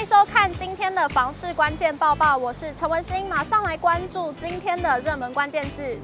欢迎收看今天的房市关键报报，我是陈文心，马上来关注今天的热门关键字。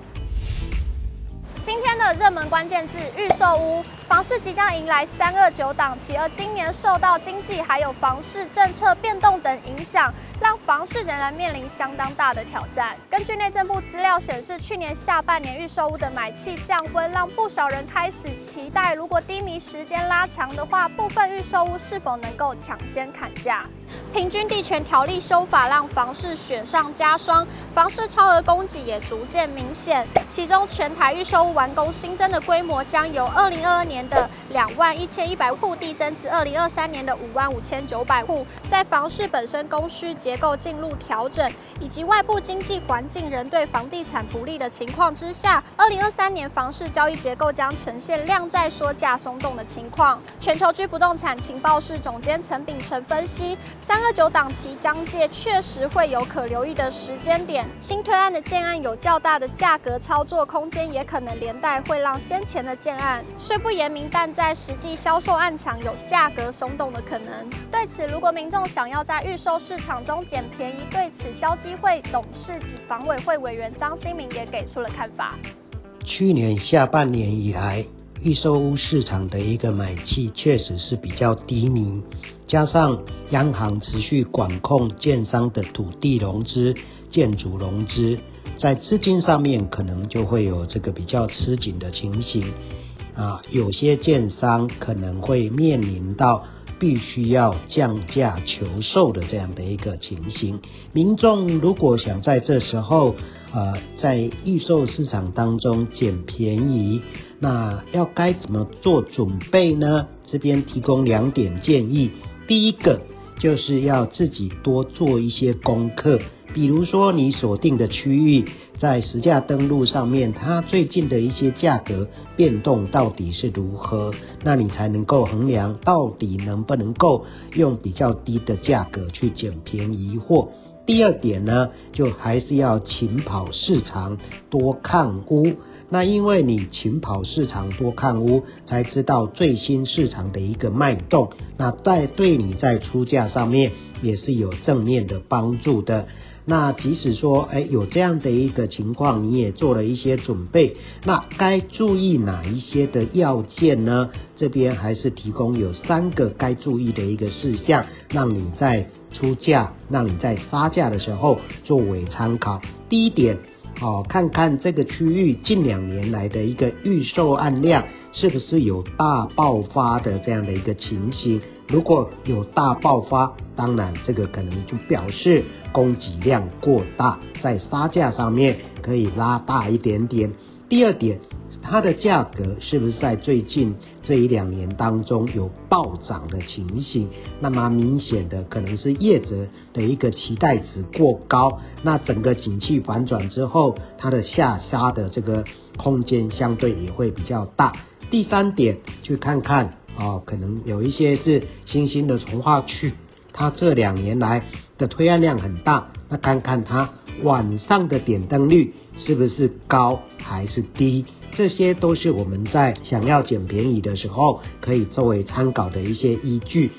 今天的热门关键字：预售屋。房市即将迎来三二九档期，而今年受到经济还有房市政策变动等影响，让房市仍然面临相当大的挑战。根据内政部资料显示，去年下半年预售屋的买气降温，让不少人开始期待，如果低迷时间拉长的话，部分预售屋是否能够抢先砍价？平均地权条例修法让房市雪上加霜，房市超额供给也逐渐明显。其中，全台预售屋完工新增的规模将由二零二二年的两万一千一百户递增至二零二三年的五万五千九百户。在房市本身供需结构进入调整，以及外部经济环境仍对房地产不利的情况之下，二零二三年房市交易结构将呈现量在缩价松动的情况。全球居不动产情报室总监陈秉承分析。三二九档期将届，确实会有可留意的时间点。新推案的建案有较大的价格操作空间，也可能连带会让先前的建案虽不言明，但在实际销售案场有价格松动的可能。对此，如果民众想要在预售市场中捡便宜，对此消基会董事及房委会委员张新民也给出了看法。去年下半年以来，预售屋市场的一个买气确实是比较低迷。加上央行持续管控建商的土地融资、建筑融资，在资金上面可能就会有这个比较吃紧的情形啊，有些建商可能会面临到必须要降价求售的这样的一个情形。民众如果想在这时候呃在预售市场当中捡便宜，那要该怎么做准备呢？这边提供两点建议。第一个就是要自己多做一些功课，比如说你锁定的区域，在实价登录上面，它最近的一些价格变动到底是如何，那你才能够衡量到底能不能够用比较低的价格去捡便宜货。第二点呢，就还是要勤跑市场，多看屋。那因为你勤跑市场多看屋，才知道最新市场的一个脉动，那在对你在出价上面也是有正面的帮助的。那即使说，哎，有这样的一个情况，你也做了一些准备，那该注意哪一些的要件呢？这边还是提供有三个该注意的一个事项，让你在出价，让你在杀价的时候作为参考。第一点。哦，看看这个区域近两年来的一个预售案量是不是有大爆发的这样的一个情形？如果有大爆发，当然这个可能就表示供给量过大，在杀价上面可以拉大一点点。第二点。它的价格是不是在最近这一两年当中有暴涨的情形？那么明显的可能是业者的一个期待值过高，那整个景气反转之后，它的下杀的这个空间相对也会比较大。第三点，去看看哦，可能有一些是新兴的重划区，它这两年来的推案量很大，那看看它晚上的点灯率是不是高还是低？这些都是我们在想要捡便宜的时候，可以作为参考的一些依据。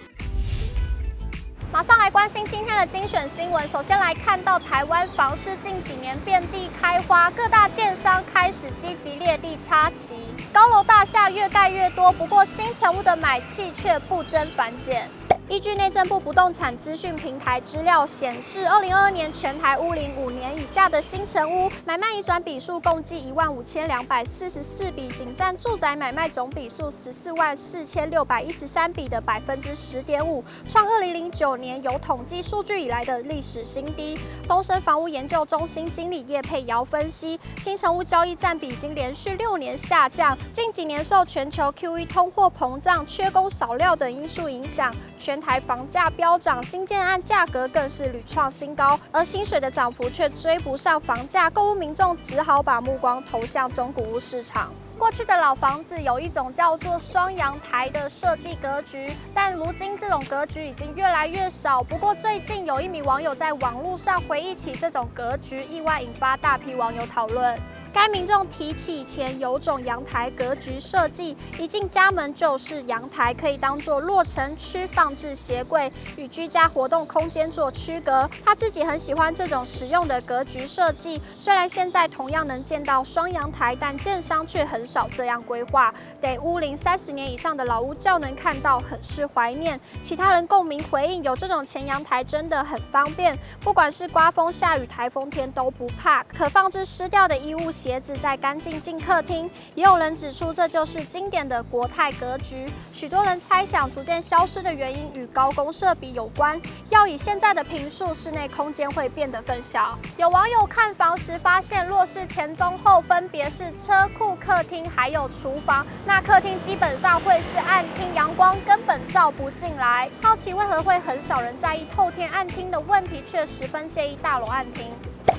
新今天的精选新闻。首先来看到台湾房市近几年遍地开花，各大建商开始积极裂地插旗，高楼大厦越盖越多。不过新成屋的买气却不增反减。依据内政部不动产资讯平台资料显示，二零二二年全台屋龄五年以下的新成屋买卖移转笔数共计一万五千两百四十四笔，仅占住宅买卖总笔数十四万四千六百一十三笔的百分之十点五，创二零零九年有统计数据以来的历史新低。东森房屋研究中心经理叶佩瑶分析，新成屋交易占比已经连续六年下降，近几年受全球 QE、通货膨胀、缺工少料等因素影响，全台房价飙涨，新建案价格更是屡创新高，而薪水的涨幅却追不上房价，购物民众只好把目光投向中古屋市场。过去的老房子有一种叫做双阳台的设计格局，但如今这种格局已经越来越少。不过最近有一名网友在网络上回忆起这种格局，意外引发大批网友讨论。该民众提起前有种阳台格局设计，一进家门就是阳台，可以当做落尘区放置鞋柜，与居家活动空间做区隔。他自己很喜欢这种实用的格局设计。虽然现在同样能见到双阳台，但建商却很少这样规划。得屋龄三十年以上的老屋较能看到，很是怀念。其他人共鸣回应，有这种前阳台真的很方便，不管是刮风下雨、台风天都不怕，可放置湿掉的衣物、鞋子，再干净进客厅。也有人指出，这就是经典的国泰格局。许多人猜想，逐渐消失的原因与高公设比有关。要以现在的坪数，室内空间会变得更小。有网友看房时发现，若是前中后分别是车库、客厅还有厨房，那客厅基本上会是暗厅，阳光根本照不进来。好奇为何会很少人在意透天暗厅的问题，却十分介意大楼暗厅？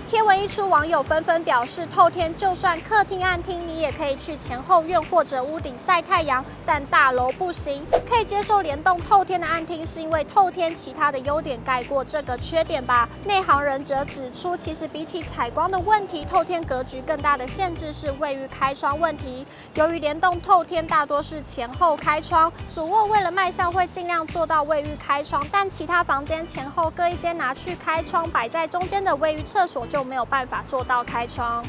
贴文一出，网友纷纷表示，透天就算客厅暗厅，你也可以去前后院或者屋顶晒太阳，但大楼不行。可以接受联动透天的暗厅，是因为透天其他的优点盖过这个缺点吧？内行人则指出，其实比起采光的问题，透天格局更大的限制是卫浴开窗问题。由于联动透天大多是前后开窗，主卧为了卖相会尽量做到卫浴开窗，但其他房间前后各一间拿去开窗，摆在中间的卫浴厕所就。就没有办法做到开窗。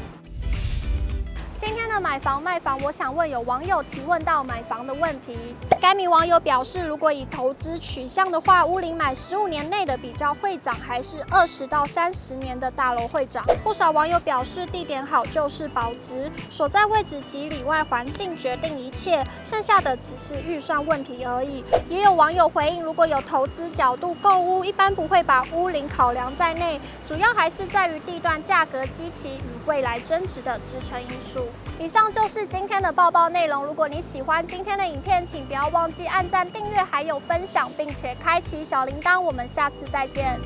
今天的买房卖房，我想问有网友提问到买房的问题。该名网友表示，如果以投资取向的话，屋龄买十五年内的比较会涨，还是二十到三十年的大楼会涨？不少网友表示，地点好就是保值，所在位置及里外环境决定一切，剩下的只是预算问题而已。也有网友回应，如果有投资角度购屋，一般不会把屋龄考量在内，主要还是在于地段、价格及其未来增值的支撑因素。以上就是今天的报报内容。如果你喜欢今天的影片，请不要忘记按赞、订阅，还有分享，并且开启小铃铛。我们下次再见。